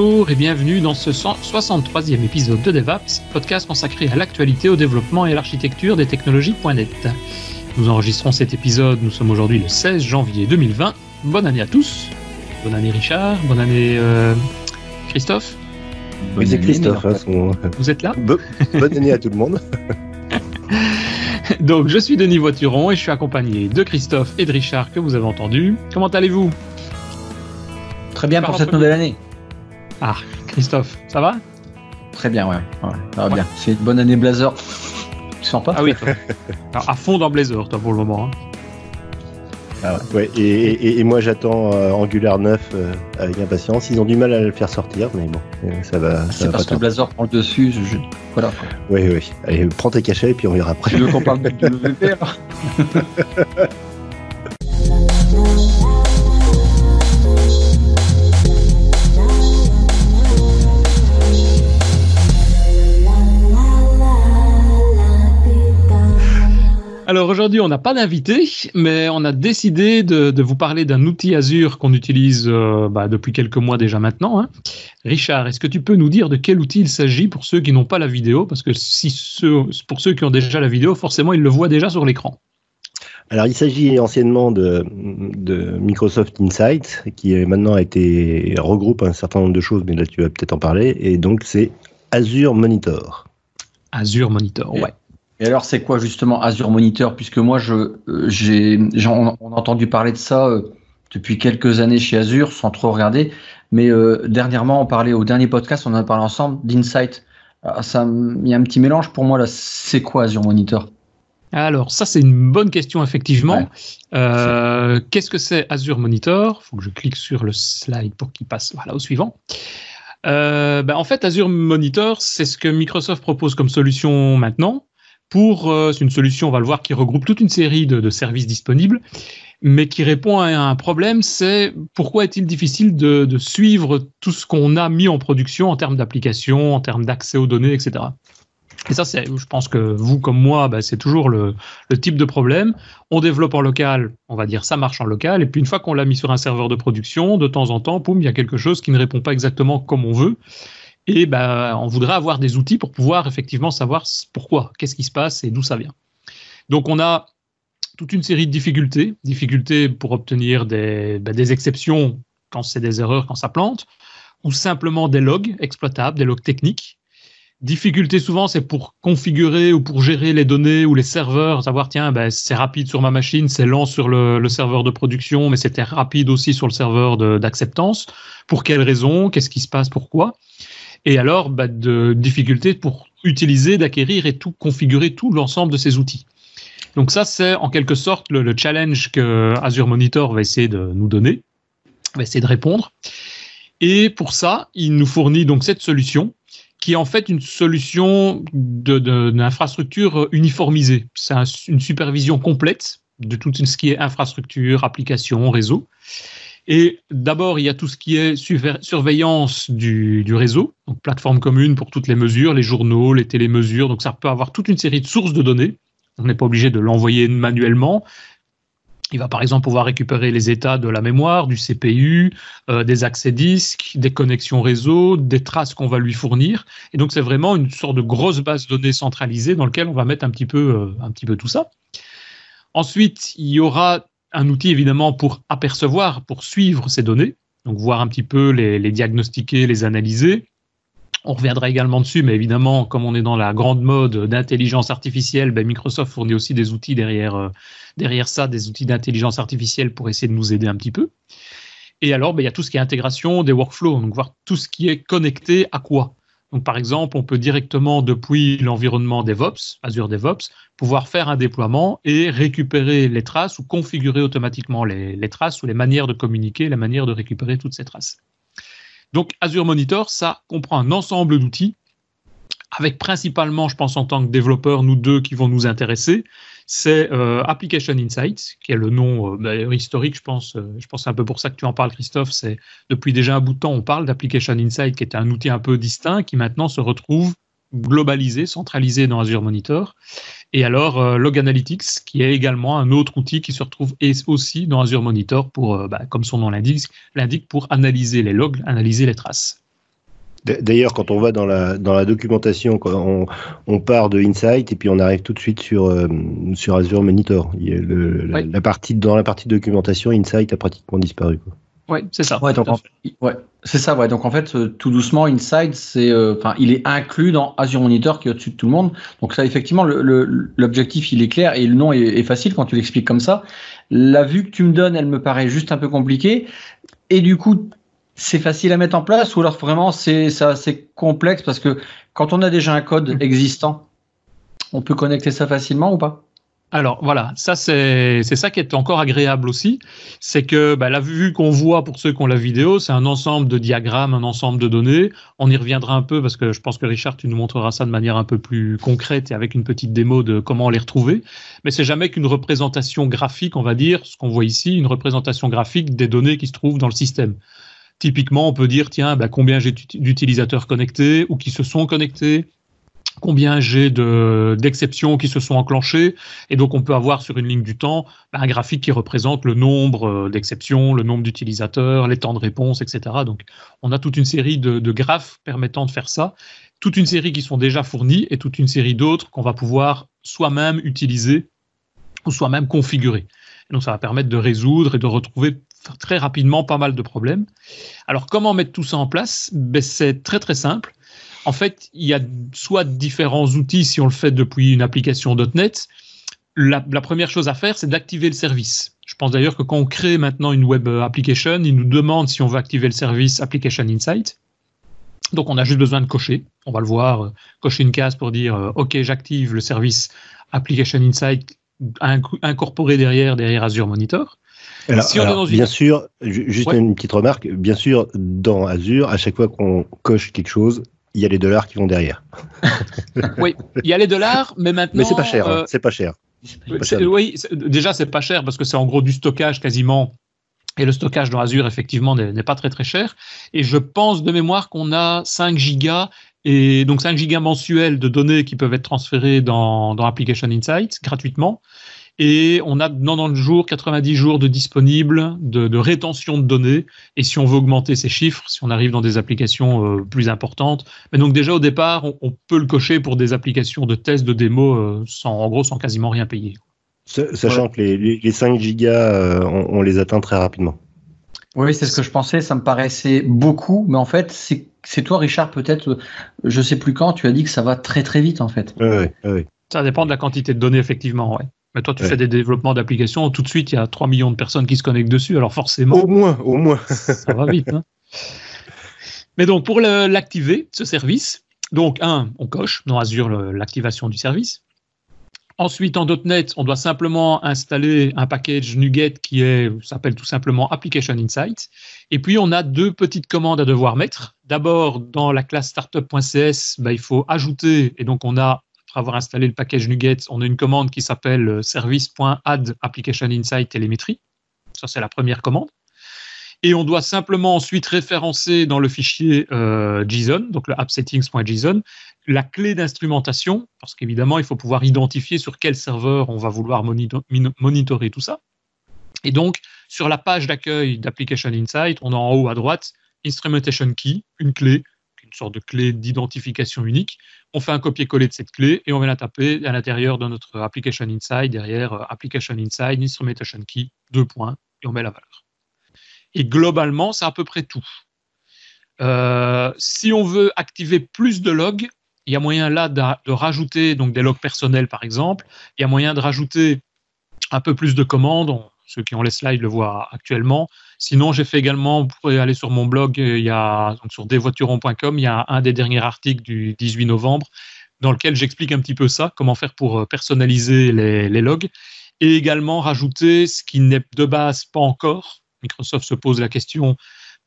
Bonjour et bienvenue dans ce 63e épisode de DevApps, podcast consacré à l'actualité, au développement et à l'architecture des technologies.net. Nous enregistrons cet épisode, nous sommes aujourd'hui le 16 janvier 2020. Bonne année à tous. Bonne année Richard, bonne année euh, Christophe. Bonne c'est année, Christophe. hein, son- Vous êtes là Bo- Bonne année à tout le monde. Donc je suis Denis Voituron et je suis accompagné de Christophe et de Richard que vous avez entendu. Comment allez-vous? Très bien Par pour cette nouvelle année. Ah, Christophe, ça va? Très bien, ouais. ouais ça va Ouais. bien. C'est une bonne année Blazer. Tu sens pas? Ah oui. toi. Alors, à fond dans Blazor, toi pour le moment. hein. Ouais, et, et- et moi j'attends euh, Angular 9 euh, avec impatience. Ils ont du mal à le faire sortir, mais bon, euh, ça va. C'est parce pas que. Blazer prend le dessus. Je... je- Voilà. Oui, oui. Allez, prends tes cachets et puis on verra après. Tu veux qu'on parle de WP alors aujourd'hui, on n'a pas d'invité, mais on a décidé de, de vous parler d'un outil Azure qu'on utilise euh, bah, depuis quelques mois déjà maintenant. hein. Richard, est-ce que tu peux nous dire de quel outil il s'agit pour ceux qui n'ont pas la vidéo? Parce que si ceux, pour ceux qui ont déjà la vidéo, forcément, ils le voient déjà sur l'écran. Alors, il s'agit anciennement de, de Microsoft Insight, qui maintenant a été regroupe un certain nombre de choses, mais là tu vas peut-être en parler. Et donc, c'est Azure Monitor. Azure Monitor, ouais. Et alors, c'est quoi justement Azure Monitor? Puisque moi, je, euh, j'ai, on a entendu parler de ça euh, depuis quelques années chez Azure, sans trop regarder. Mais euh, dernièrement, on parlait au dernier podcast, on en a parlé ensemble d'Insight. Ah, il y a un petit mélange pour moi là. C'est quoi Azure Monitor? Alors, ça, c'est une bonne question, effectivement. Ouais. Euh, Qu'est-ce que c'est Azure Monitor? Il faut que je clique sur le slide pour qu'il passe voilà, au suivant. Euh, ben, en fait, Azure Monitor, c'est ce que Microsoft propose comme solution maintenant. Pour, euh, une solution, on va le voir, qui regroupe toute une série de, services disponibles, mais qui répond à un problème, c'est pourquoi est-il difficile de, suivre tout ce qu'on a mis en production en termes d'application, en termes d'accès aux données, etc. Et ça, c'est, je pense que vous comme moi, ben, c'est toujours le, le type de problème. On développe en local, on va dire ça marche en local, et puis une fois qu'on l'a mis sur un serveur de production, de temps en temps, poum, il y a quelque chose qui ne répond pas exactement comme on veut. Et ben, on voudrait avoir des outils pour pouvoir effectivement savoir pourquoi, qu'est-ce qui se passe et d'où ça vient. Donc on a toute une série de difficultés, difficultés pour obtenir des, ben, des exceptions quand c'est des erreurs, quand ça plante, ou simplement des logs exploitables, des logs techniques. Difficulté souvent, c'est pour configurer ou pour gérer les données ou les serveurs, savoir tiens, ben, c'est rapide sur ma machine, c'est lent sur le, le serveur de production, mais c'était rapide aussi sur le serveur d'acceptance. Pour quelles raisons Qu'est-ce qui se passe Pourquoi? Et alors, ben, de difficultés pour utiliser, d'acquérir et tout configurer tout l'ensemble de ces outils. Donc ça, c'est en quelque sorte le, le challenge que Azure Monitor va essayer de nous donner, va essayer de répondre. Et pour ça, il nous fournit donc cette solution qui est en fait une solution d'infrastructure uniformisée. C'est un- une supervision complète de tout ce qui est infrastructure, application, réseau. Et d'abord, il y a tout ce qui est surve- surveillance du, du réseau, donc plateforme commune pour toutes les mesures, les journaux, les télémesures. Donc ça peut avoir toute une série de sources de données. On n'est pas obligé de l'envoyer manuellement. Il va par exemple pouvoir récupérer les états de la mémoire, du CPU, euh, des accès disques, des connexions réseau, des traces qu'on va lui fournir. Et donc c'est vraiment une sorte de grosse base de données centralisée dans laquelle on va mettre un petit peu, euh, un petit peu tout ça. Ensuite, il y aura un outil évidemment pour apercevoir, pour suivre ces données, donc voir un petit peu les, diagnostiquer, les analyser. On reviendra également dessus, mais évidemment, comme on est dans la grande mode d'intelligence artificielle, ben, Microsoft fournit aussi des outils derrière, euh, derrière ça, des outils d'intelligence artificielle pour essayer de nous aider un petit peu. Et alors, ben, il y a tout ce qui est intégration des workflows, donc voir tout ce qui est connecté à quoi? Donc, par exemple, on peut directement, depuis l'environnement DevOps, Azure DevOps, pouvoir faire un déploiement et récupérer les traces ou configurer automatiquement les, traces ou les manières de communiquer, la manière de récupérer toutes ces traces. Donc, Azure Monitor, ça comprend un ensemble d'outils avec principalement, je pense, en tant que développeur, nous deux qui vont nous intéresser, c'est euh, Application Insight, qui est le nom euh, d'ailleurs historique, je pense. euh, je pense un peu pour ça que tu en parles, Christophe. C'est depuis déjà un bout de temps, on parle d'Application Insight, qui est un outil un peu distinct, qui maintenant se retrouve globalisé, centralisé dans Azure Monitor. Et alors, Log Analytics, qui est également un autre outil qui se retrouve et- aussi dans Azure Monitor bah, comme son nom l'indique, pour analyser les logs, analyser les traces. D'ailleurs, quand on va dans la, dans la documentation, on, on, part de Insight et puis on arrive tout de suite sur, euh, sur Azure Monitor. la, partie, dans la partie documentation, Insight a pratiquement disparu. Oui, c'est ça. Ouais, donc, ouais, c'est ça. Ouais. Donc en fait, euh, tout doucement, Insight, c'est, euh, enfin, il est inclus dans Azure Monitor qui est au-dessus de tout le monde. Donc ça, effectivement, l'objectif, il est clair et le nom est, est facile quand tu l'expliques comme ça. La vue que tu me donnes, elle me paraît juste un peu compliquée. Et du coup, c'est facile à mettre en place ou alors vraiment c'est assez complexe parce que quand on a déjà un code mm. existant, on peut connecter ça facilement ou pas? Alors voilà, ça c'est ça qui est encore agréable aussi, c'est que bah, la vue qu'on voit pour ceux qui ont la vidéo, c'est un ensemble de diagrammes, un ensemble de données. On y reviendra un peu parce que je pense que Richard, tu nous montreras ça de manière un peu plus concrète et avec une petite démo de comment les retrouver. Mais c'est jamais qu'une représentation graphique, on va dire, ce qu'on voit ici, une représentation graphique des données qui se trouvent dans le système. Typiquement, on peut dire, tiens, bah, combien j'ai d'utilisateurs connectés ou qui se sont connectés, combien j'ai d'exceptions qui se sont enclenchées. Et donc, on peut avoir sur une ligne du temps bah, un graphique qui représente le nombre euh, d'exceptions, le nombre d'utilisateurs, les temps de réponse, etc. Donc, on a toute une série de, graphes permettant de faire ça, toute une série qui sont déjà fournis et toute une série d'autres qu'on va pouvoir soi-même utiliser ou soi-même configurer. Donc, ça va permettre de résoudre et de retrouver très rapidement pas mal de problèmes. Alors, comment mettre tout ça en place? Ben, C'est très très simple. En fait, il y a soit différents outils si on le fait depuis une application .NET. La, première chose à faire, c'est d'activer le service. Je pense d'ailleurs que quand on crée maintenant une web application, il nous demande si on veut activer le service Application Insight. Donc, on a juste besoin de cocher. On va le voir, euh, cocher une case pour dire euh, OK, j'active le service Application Insight incorporé derrière, derrière Azure Monitor bien sûr, juste une petite remarque, bien sûr, dans Azure, à chaque fois qu'on coche quelque chose, il y a les dollars qui vont derrière. oui, il y a les dollars, mais maintenant. Mais c'est pas cher, hein, euh, c'est pas cher. Oui, déjà c'est pas cher parce que c'est en gros du stockage quasiment. Et le stockage dans Azure, effectivement, n'est pas très très cher. Et je pense de mémoire qu'on a 5 gigas et donc 5 gigas mensuels de données qui peuvent être transférées dans, dans Application Insight gratuitement et on a 90 jours, 90 jours de disponibles de, rétention de données. Et si on veut augmenter ces chiffres, si on arrive dans des applications euh, plus importantes, mais donc déjà au départ, on, peut le cocher pour des applications de test, de démo, euh, sans, en gros, sans quasiment rien payer. Sachant que les, 5 gigas, euh, on, les atteint très rapidement. Oui, c'est ce que je pensais. Ça me paraissait beaucoup, mais en fait, c'est toi, Richard, peut-être, je sais plus quand, tu as dit que ça va très très vite, en fait. Oui, oui. Ça dépend de la quantité de données, effectivement. Ouais. Mais toi, tu fais des développements d'applications, tout de suite, il y a 3 millions de personnes qui se connectent dessus, alors forcément. Au moins, au moins. ça va vite. Hein. Mais donc, pour l'activer, ce service, donc, un, on coche dans Azure l'activation du service. Ensuite, en .NET, on doit simplement installer un package NuGet qui s'appelle tout simplement Application Insight. Et puis, on a deux petites commandes à devoir mettre. D'abord, dans la classe startup.cs, ben, il faut ajouter, et donc on a après avoir installé le package NuGet, on a une commande qui s'appelle euh, service.add application insight télémétrie. Ça, c'est la première commande. Et on doit simplement ensuite référencer dans le fichier euh, JSON, donc le appsettings.json, la clé d'instrumentation, parce qu'évidemment, il faut pouvoir identifier sur quel serveur on va vouloir monitorer tout ça. Et donc, sur la page d'accueil d'Application Insight, on a en haut à droite Instrumentation Key, une clé sorte de clé d'identification unique. On fait un copier-coller de cette clé et on va la taper à l'intérieur de notre application inside, derrière euh, application inside, instrumentation key, deux points, et on met la valeur. Et globalement, c'est à peu près tout. Euh, si on veut activer plus de logs, il y a moyen là de, rajouter donc des logs personnels par exemple. Il y a moyen de rajouter un peu plus de commandes. Ceux qui ont les slides le voient actuellement. Sinon, j'ai fait également, vous pouvez aller sur mon blog, euh, il y a, sur desvoituron.com, il y a un des derniers articles du 18 novembre dans lequel j'explique un petit peu ça, comment faire pour euh, personnaliser les, logs, et également rajouter ce qui n'est de base pas encore. Microsoft se pose la question,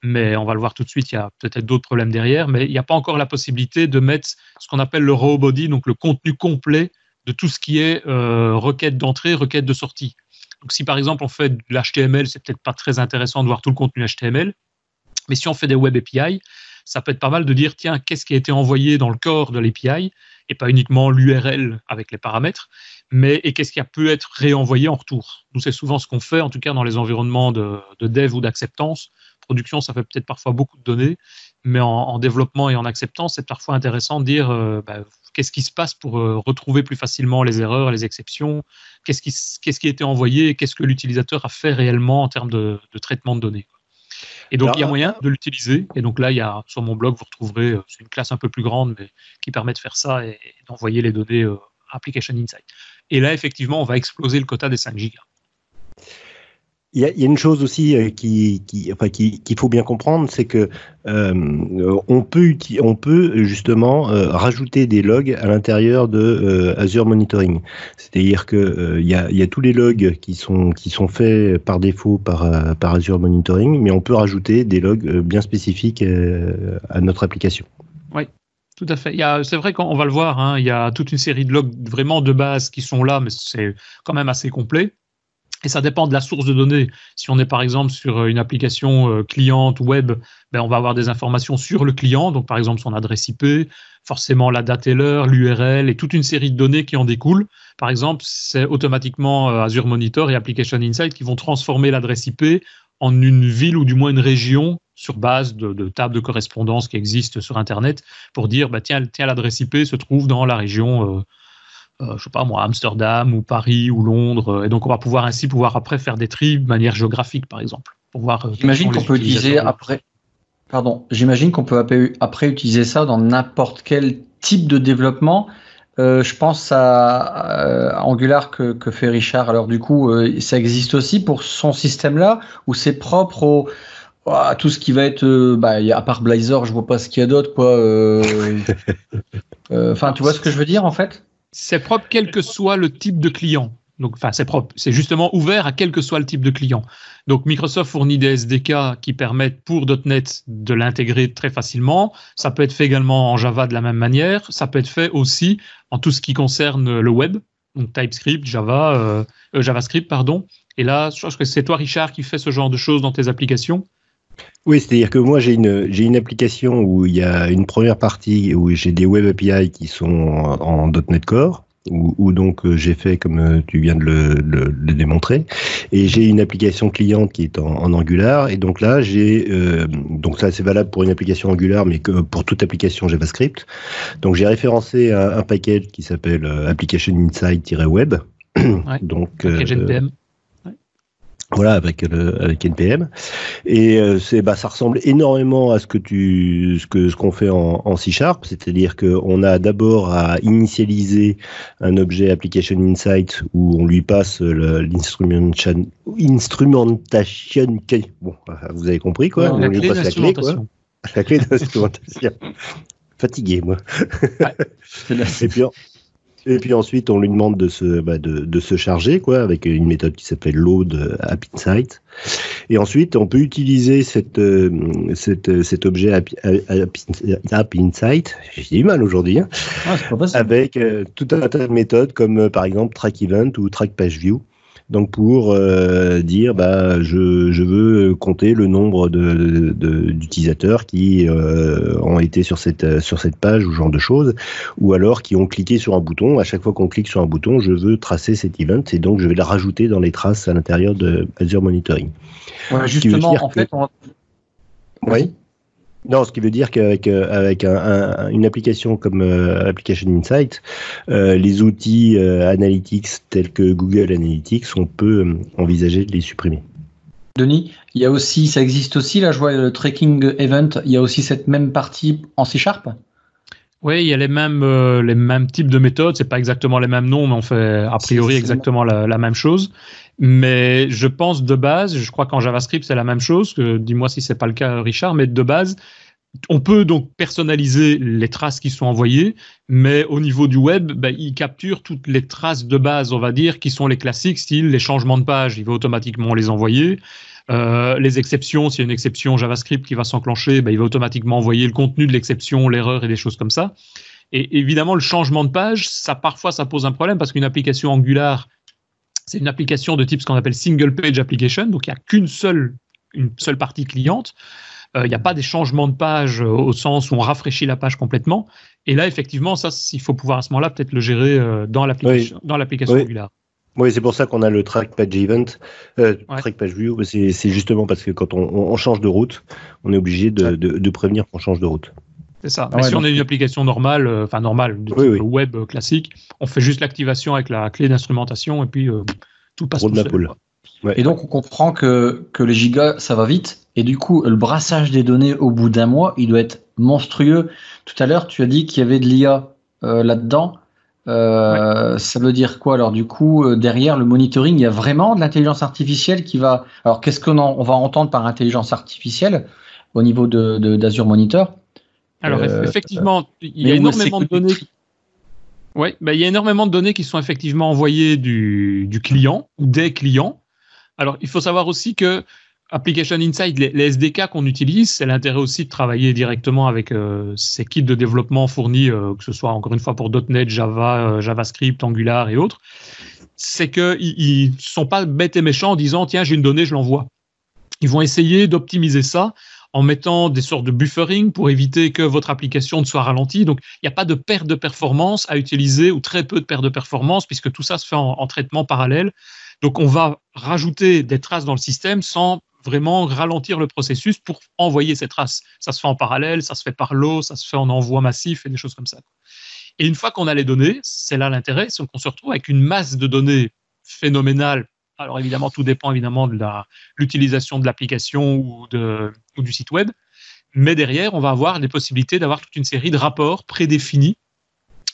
mais on va le voir tout de suite, il y a peut-être d'autres problèmes derrière, mais il n'y a pas encore la possibilité de mettre ce qu'on appelle le raw body, donc le contenu complet de tout ce qui est euh, requête d'entrée, requête de sortie. Donc, si par exemple on fait de l'HTML, c'est peut-être pas très intéressant de voir tout le contenu HTML. Mais si on fait des web API, ça peut être pas mal de dire tiens, qu'est-ce qui a été envoyé dans le corps de l'API et pas uniquement l'URL avec les paramètres, mais et qu'est-ce qui a pu être réenvoyé en retour. Nous, c'est souvent ce qu'on fait, en tout cas dans les environnements de, dev ou d'acceptance. Production, ça fait peut-être parfois beaucoup de données, mais en, développement et en acceptance, c'est parfois intéressant de dire euh, bah, qu'est-ce qui se passe pour euh, retrouver plus facilement les erreurs, les exceptions, qu'est-ce qui, qu'est-ce qui a été envoyé, qu'est-ce que l'utilisateur a fait réellement en termes de, traitement de données. Et donc, il y a moyen de l'utiliser. Et donc là, il y a, sur mon blog, vous retrouverez euh, une classe un peu plus grande, mais qui permet de faire ça et, d'envoyer les données Application Insight. Et là, effectivement, on va exploser le quota des 5 gigas. Il y, a, une chose aussi euh, qui, qui, qu'il faut bien comprendre, c'est que euh, on peut on peut justement euh, rajouter des logs à l'intérieur de Azure Monitoring. C'est-à-dire que il y, a, y, a, tous les logs qui sont qui sont faits par défaut par par Azure Monitoring, mais on peut rajouter des logs bien spécifiques à notre application. Oui. Tout à fait. C'est vrai qu'on va le voir, hein, il y a toute une série de logs vraiment de base qui sont là, mais c'est quand même assez complet. Et ça dépend de la source de données. Si on est par exemple sur euh, une application euh, cliente web, ben on va avoir des informations sur le client, donc par exemple son adresse IP, forcément la date et l'heure, l'URL et toute une série de données qui en découlent. Par exemple, c'est automatiquement euh, Azure Monitor et Application Insight qui vont transformer l'adresse IP en une ville ou du moins une région sur base de, tables de correspondance qui existent sur Internet pour dire bah, tiens, tiens l'adresse IP se trouve dans la région je sais pas moi, Amsterdam ou Paris ou Londres. Et donc, on va pouvoir ainsi pouvoir après faire des tris de manière géographique, par exemple. Euh, j'imagine qu'on peut utiliser après. Pardon, j'imagine qu'on peut après utiliser ça dans n'importe quel type de développement. Euh, je pense à, Angular que, fait Richard. Alors du coup, ça existe aussi pour son système-là ou c'est propre au, à tout ce qui va être, bah, à part Blazor, je vois pas ce qu'il y a d'autre, quoi. Enfin, tu vois ce que je veux dire en fait? C'est propre quel que soit le type de client. Donc, enfin, c'est propre. C'est justement ouvert à quel que soit le type de client. Donc, Microsoft fournit des SDK qui permettent pour .NET de l'intégrer très facilement. Ça peut être fait également en Java de la même manière. Ça peut être fait aussi en tout ce qui concerne le web, donc TypeScript, Java, euh, euh, JavaScript, pardon. Et là, je pense que c'est toi, Richard, qui fais ce genre de choses dans tes applications. Oui, c'est-à-dire que moi j'ai une j'ai une application où il y a une première partie où j'ai des web API qui sont en, .NET Core où, donc euh, j'ai fait comme euh, tu viens de le, démontrer. Et j'ai une application cliente qui est en, Angular. Et donc là j'ai euh, donc ça c'est valable pour une application Angular mais que pour toute application JavaScript. Donc j'ai référencé un, package qui s'appelle Application Insight-Web. Donc. Voilà, avec le, avec NPM. Et euh, c'est, bah, ça ressemble énormément à ce que tu, ce que, ce qu'on fait en, en C Sharp, c'est-à-dire qu'on a d'abord à initialiser un objet application insight où on lui passe l'instrumentation, instrumentation, bon, vous avez compris quoi, on lui passe la clé quoi, la clé d'instrumentation. Fatigué moi. Ouais, et puis et puis ensuite, on lui demande de se, bah, de, de, se charger, quoi, avec une méthode qui s'appelle load app insight. Et ensuite, on peut utiliser cette, euh, cette, cet objet app, app, insight. J'ai du mal aujourd'hui, hein, ah, avec euh, tout un tas de méthodes comme euh, par exemple track event ou track page view donc pour euh, dire, bah, je, je, veux compter le nombre d'utilisateurs de, d'utilisateurs qui euh, ont été sur cette, sur cette page ou genre de choses, ou alors qui ont cliqué sur un bouton. À chaque fois qu'on clique sur un bouton, je veux tracer cet event et donc je vais le rajouter dans les traces à l'intérieur de Azure Monitoring. justement, en fait, on... oui. Non, ce qui veut dire qu'avec euh, avec un, une application comme euh, Application Insight, euh, les outils analytics tels que Google Analytics, on peut envisager de les supprimer. Denis, il y a aussi, ça existe aussi, là je vois le tracking event, il y a aussi cette même partie en C Sharp? Oui, il y a les mêmes, les mêmes types de méthodes. C'est pas exactement les mêmes noms, mais on fait a priori exactement la, la, même chose. Mais je pense de base, je crois qu'en JavaScript c'est la même chose. Dis-moi si c'est pas le cas, Richard. Mais de base, on peut donc personnaliser les traces qui sont envoyées, mais au niveau du web, ben, il capture toutes les traces de base, on va dire, qui sont les classiques, style les changements de page, il va automatiquement les envoyer. Euh, les exceptions, s'il y a une exception JavaScript qui va s'enclencher, ben, il va automatiquement envoyer le contenu de l'exception, l'erreur et des choses comme ça. Et évidemment, le changement de page, ça parfois ça pose un problème parce qu'une application Angular c'est une application de type ce qu'on appelle single page application, donc il n'y a qu'une seule, une seule partie cliente. Euh, il n'y a pas des changements de page euh, au sens où on rafraîchit la page complètement. Et là, effectivement, ça, il faut pouvoir à ce moment-là peut-être le gérer euh, dans l'application, dans l'application Angular. Oui, c'est pour ça qu'on a le track page event, euh, track page view. C'est justement parce que quand on, change de route, on est obligé de, prévenir qu'on change de route. C'est ça. Mais si on a une application normale, euh, enfin normale, de type web euh, classique, on fait juste l'activation avec la clé d'instrumentation et puis tout passe tout seul, Et donc on comprend que, que les gigas, ça va vite. Et du coup, le brassage des données au bout d'un mois, il doit être monstrueux. Tout à l'heure, tu as dit qu'il y avait de l'IA là-dedans. Euh, ça veut dire quoi alors du coup euh, derrière le monitoring il y a vraiment de l'intelligence artificielle qui va alors qu'est-ce qu'on on va entendre par intelligence artificielle au niveau de d'Azure Monitor? Alors euh, effectivement il y a énormément de données ouais bah, il y a énormément de données qui sont effectivement envoyées du, du client ou des clients. Alors il faut savoir aussi que Application Insight, les, SDK qu'on utilise, c'est l'intérêt aussi de travailler directement avec euh, ces kits de développement fournis, euh, que ce soit encore une fois pour .NET, Java, euh, JavaScript, Angular et autres. C'est qu'ils ne sont pas bêtes et méchants en disant tiens j'ai une donnée, je l'envoie. Ils vont essayer d'optimiser ça en mettant des sortes de buffering pour éviter que votre application ne soit ralentie. Donc, il n'y a pas de perte de performance à utiliser ou très peu de perte de performance puisque tout ça se fait en traitement parallèle. Donc, on va rajouter des traces dans le système sans vraiment ralentir le processus pour envoyer ces traces. Ça se fait en parallèle, ça se fait par l'eau, ça se fait en envoi massif et des choses comme ça. Et une fois qu'on a les données, c'est là l'intérêt, c'est qu'on se retrouve avec une masse de données phénoménale. Alors évidemment, tout dépend évidemment de l'utilisation de l'application ou, ou du site web. Mais derrière, on va avoir les possibilités d'avoir toute une série de rapports prédéfinis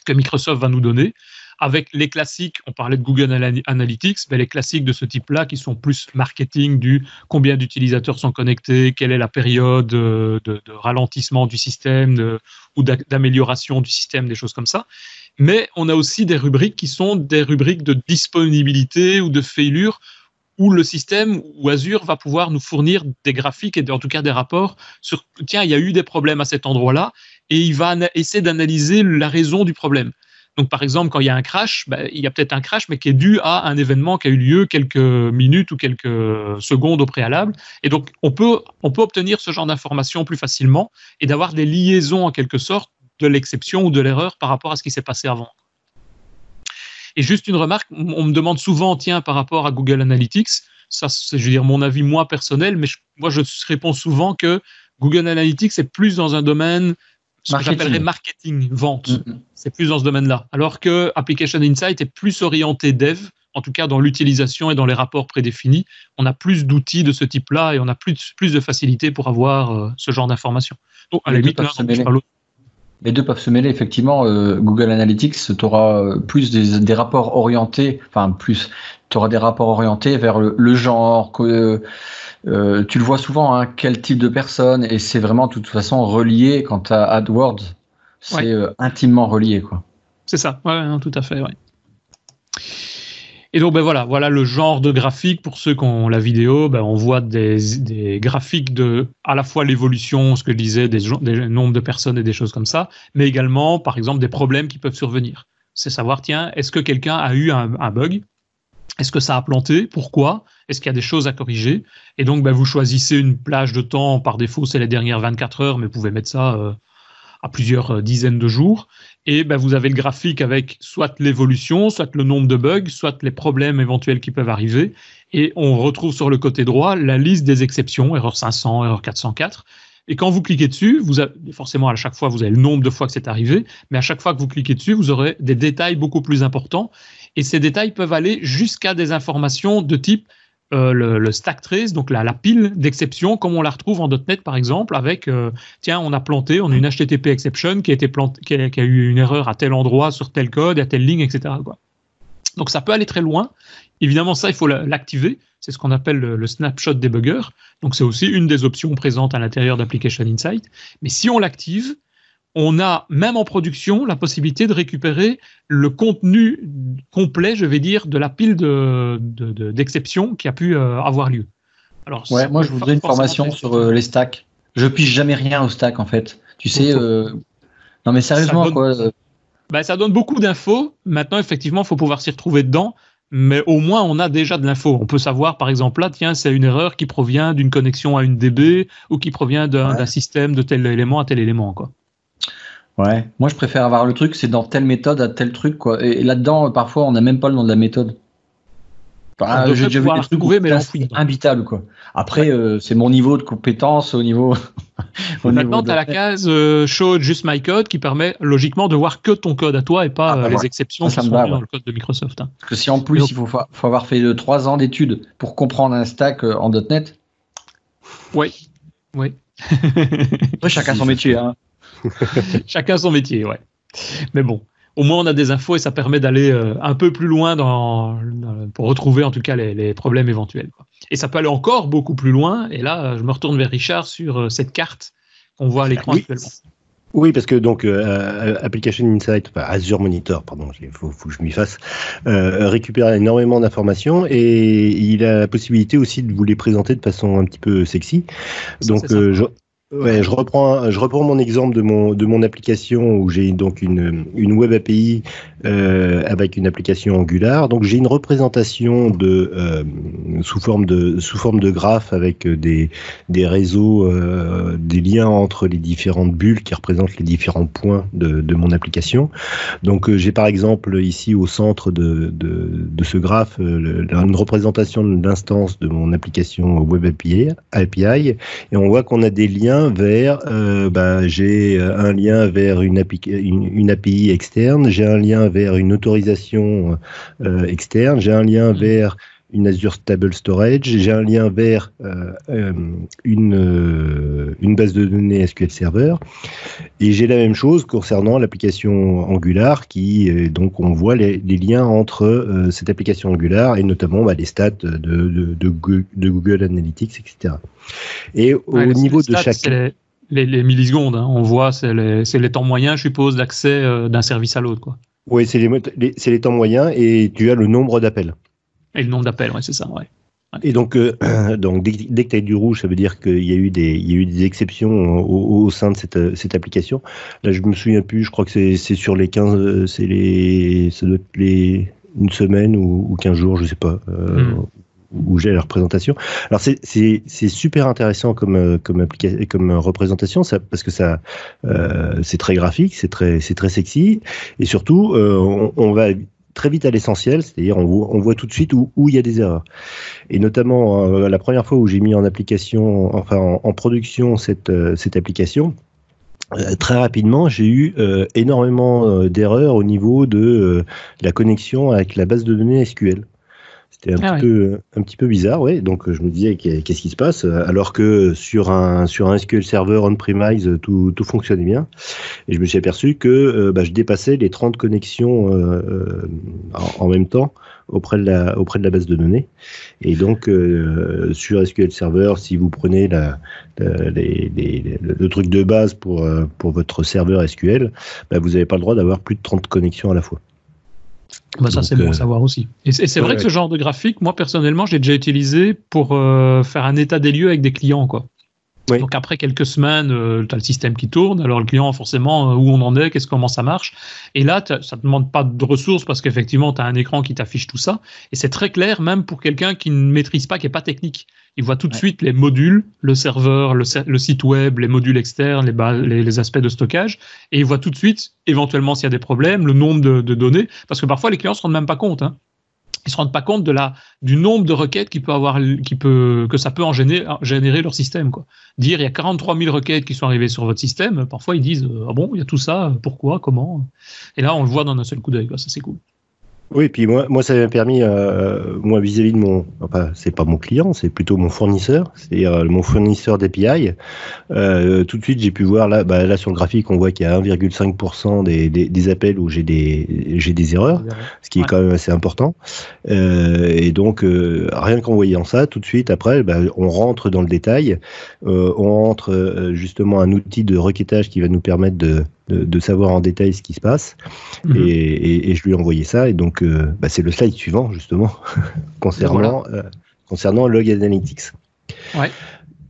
que Microsoft va nous donner avec les classiques, on parlait de Google Analytics, mais les classiques de ce type-là qui sont plus marketing du combien d'utilisateurs sont connectés, quelle est la période euh, de, ralentissement du système ou d'amélioration du système, des choses comme ça. Mais on a aussi des rubriques qui sont des rubriques de disponibilité ou de failure où le système ou Azure va pouvoir nous fournir des graphiques et en tout cas des rapports sur tiens, il y a eu des problèmes à cet endroit-là et il va essayer d'analyser la raison du problème. Donc, par exemple, quand il y a un crash, ben, il y a peut-être un crash, mais qui est dû à un événement qui a eu lieu quelques minutes ou quelques secondes au préalable. Et donc, on peut, on peut obtenir ce genre d'informations plus facilement et d'avoir des liaisons, en quelque sorte, de l'exception ou de l'erreur par rapport à ce qui s'est passé avant. Et juste une remarque, on me demande souvent, tiens, par rapport à Google Analytics, ça, c'est, je veux dire, mon avis moi personnel, mais moi, je réponds souvent que Google Analytics est plus dans un domaine ce que j'appellerais marketing, vente. Mm, mm. C'est plus dans ce domaine-là. Alors que Application Insight est plus orienté dev, en tout cas dans l'utilisation et dans les rapports prédéfinis. On a plus d'outils de ce type-là et on a plus, plus de facilité pour avoir euh, ce genre d'informations. Donc, à la limite, les deux peuvent se mêler, effectivement. Euh, Google Analytics, tu auras euh, plus des, rapports orientés, enfin, plus, tu auras des rapports orientés vers le, genre, que, euh, tu le vois souvent, hein, quel type de personne, et c'est vraiment de toute façon relié quant à AdWords, c'est intimement relié, quoi. C'est ça, ouais, tout à fait, ouais. Et donc, ben voilà, voilà le genre de graphique. Pour ceux qui ont la vidéo, ben on voit des, graphiques de à la fois l'évolution, ce que je disais, des, nombres de personnes et des choses comme ça, mais également, par exemple, des problèmes qui peuvent survenir. C'est savoir, tiens, est-ce que quelqu'un a eu un, bug? Est-ce que ça a planté? Pourquoi? Est-ce qu'il y a des choses à corriger? Et donc, ben, vous choisissez une plage de temps. Par défaut, c'est les dernières 24 heures, mais vous pouvez mettre ça euh, à plusieurs euh, dizaines de jours. Et ben, vous avez le graphique avec soit l'évolution, soit le nombre de bugs, soit les problèmes éventuels qui peuvent arriver. Et on retrouve sur le côté droit la liste des exceptions, erreur 500, erreur 404. Et quand vous cliquez dessus, vous avez, forcément à chaque fois, vous avez le nombre de fois que c'est arrivé, mais à chaque fois que vous cliquez dessus, vous aurez des détails beaucoup plus importants. Et ces détails peuvent aller jusqu'à des informations de type euh, le, stack trace, donc la, la pile d'exceptions, comme on la retrouve en .NET par exemple, avec euh, tiens, on a planté, on a une HTTP exception qui a, été planté, qui a, eu une erreur à tel endroit, sur tel code, à telle ligne, etc. Quoi. Donc ça peut aller très loin. Évidemment, ça, il faut l'activer. C'est ce qu'on appelle le, le, snapshot debugger. Donc c'est aussi une des options présentes à l'intérieur d'Application Insight. Mais si on l'active, on a, même en production, la possibilité de récupérer le contenu complet, je vais dire, de la pile d'exceptions de, qui a pu euh, avoir lieu. Alors, ouais, moi, je voudrais une formation sur euh, les stacks. Je pige jamais rien au stack, en fait. Tu sais, euh, non mais sérieusement, ça donne, quoi. Ben, ça donne beaucoup d'infos. Maintenant, effectivement, il faut pouvoir s'y retrouver dedans. Mais au moins, on a déjà de l'info. On peut savoir, par exemple, là, tiens, c'est une erreur qui provient d'une connexion à une DB ou qui provient d'un système de tel élément à tel élément, quoi. Ouais, moi je préfère avoir le truc, c'est dans telle méthode à tel truc, quoi. Et, là-dedans, parfois, on n'a même pas le nom de la méthode. Enfin, j'ai déjà vu des trucs trouver, mais imbitable quoi. Après, euh, c'est mon niveau de compétence au niveau. au Maintenant, tu as la case euh, show just my code qui permet logiquement de voir que ton code à toi et pas ah, bah, les exceptions qui sont dans le code de Microsoft. Hein. Parce que si en plus il faut, faut, avoir fait trois ans d'études pour comprendre un stack en .NET. Oui, oui. chacun son métier. Hein. chacun son métier, ouais. Mais bon, au moins on a des infos et ça permet d'aller euh, un peu plus loin dans, pour retrouver en tout cas les, problèmes éventuels. Et ça peut aller encore beaucoup plus loin. Et là, je me retourne vers Richard sur euh, cette carte qu'on voit à l'écran actuellement. Oui, parce que donc euh, Application Insight, enfin Azure Monitor, pardon, il faut, que je m'y fasse, récupère énormément d'informations et il a la possibilité aussi de vous les présenter de façon un petit peu sexy. Donc, je, Ouais, je reprends, mon exemple de mon, application où j'ai donc une, une web API euh, avec une application Angular. Donc j'ai une représentation de euh, sous forme de sous forme de graphe avec des, des réseaux, euh, des liens entre les différentes bulles qui représentent les différents points de, mon application. Donc j'ai par exemple ici au centre de, de, ce graphe une représentation de l'instance de mon application web API et on voit qu'on a des liens vers, euh, bah, j'ai euh, un lien vers une, API, une, API externe, j'ai un lien vers une autorisation euh, externe, j'ai un lien mmh. vers une Azure Stable Storage, j'ai un lien vers une, une base de données SQL Server, et j'ai la même chose concernant l'application Angular, qui donc on voit les, liens entre cette application Angular et notamment bah, les stats de, de, de, Google Analytics, etc. Et au niveau de chaque. Les, les, millisecondes, hein. on voit, c'est les, les, temps moyens, je suppose, d'accès euh, d'un service à l'autre. quoi. Oui, c'est les, les, temps moyens et tu as le nombre d'appels. Et le nombre d'appels, ouais, c'est ça, ouais. Et donc, euh, donc dès, que tu as du rouge, ça veut dire qu'il y a eu des, il y a eu des exceptions au, au sein de cette, cette, application. Là, je me souviens plus, je crois que c'est sur les 15, c'est les, ça doit être les, une semaine ou, ou 15 jours, je sais pas. Euh, hmm où j'ai la représentation. Alors c'est super intéressant comme euh, comme application comme représentation ça, parce que ça euh, c'est très graphique, c'est très c'est très sexy et surtout euh, on, on, va très vite à l'essentiel, c'est-à-dire on, voit tout de suite où, il y a des erreurs. Et notamment euh, la première fois où j'ai mis en application, enfin en, production cette cette application. Très rapidement, j'ai eu énormément d'erreurs au niveau de la connexion avec la base de données SQL. C'était un, ah petit peu, un petit peu bizarre, ouais. Donc je me disais qu'est-ce qui se passe? Alors que sur un sur un SQL Server on-premise tout, tout fonctionnait bien. Et je me suis aperçu que euh, bah, je dépassais les 30 connexions euh, euh, en, même temps auprès de la auprès de la base de données. Et donc sur SQL Server, si vous prenez la, les, les, le truc de base pour pour votre serveur SQL, bah, vous n'avez pas le droit d'avoir plus de 30 connexions à la fois. Bah, ça, c'est bon à euh, savoir aussi. Et c'est vrai que ce genre de graphique, moi, personnellement, j'ai déjà utilisé pour euh, faire un état des lieux avec des clients, quoi. Donc après quelques semaines, euh, tu as le système qui tourne, alors le client forcément où on en est, qu'est-ce comment ça marche. Et là, ça ne demande pas de ressources parce qu'effectivement, tu as un écran qui t'affiche tout ça. Et c'est très clair, même pour quelqu'un qui ne maîtrise pas, qui n'est pas technique. Il voit tout de suite les modules, le serveur, le, site web, les modules externes, les, les, aspects de stockage, et il voit tout de suite, éventuellement, s'il y a des problèmes, le nombre de, données, parce que parfois les clients se rendent même pas compte. Hein. Ils se rendent pas compte de la du nombre de requêtes qui peut avoir, qui peut que ça peut en générer, leur système. Quoi. Dire il y a 43 000 requêtes qui sont arrivées sur votre système, parfois ils disent ah bon il y a tout ça, pourquoi, comment? Et là on le voit dans un seul coup d'œil. Ça c'est cool. Oui, puis moi, moi ça m'a permis, euh, moi vis-à-vis de mon, enfin c'est pas mon client, c'est plutôt mon fournisseur, c'est-à-dire euh, mon fournisseur d'API. Euh, tout de suite, j'ai pu voir là, bah, là sur le graphique, on voit qu'il y a 1,5% des, des, des, appels où j'ai des, j'ai des erreurs, ce qui est quand même assez important. Euh, et donc euh, rien qu'en voyant ça, tout de suite après, bah, on rentre dans le détail, on rentre justement un outil de requêtage qui va nous permettre de de, savoir en détail ce qui se passe. Mhm. Et, je lui ai envoyé ça. Et donc, euh, bah, c'est le slide suivant, justement, concernant, euh, concernant Log Analytics.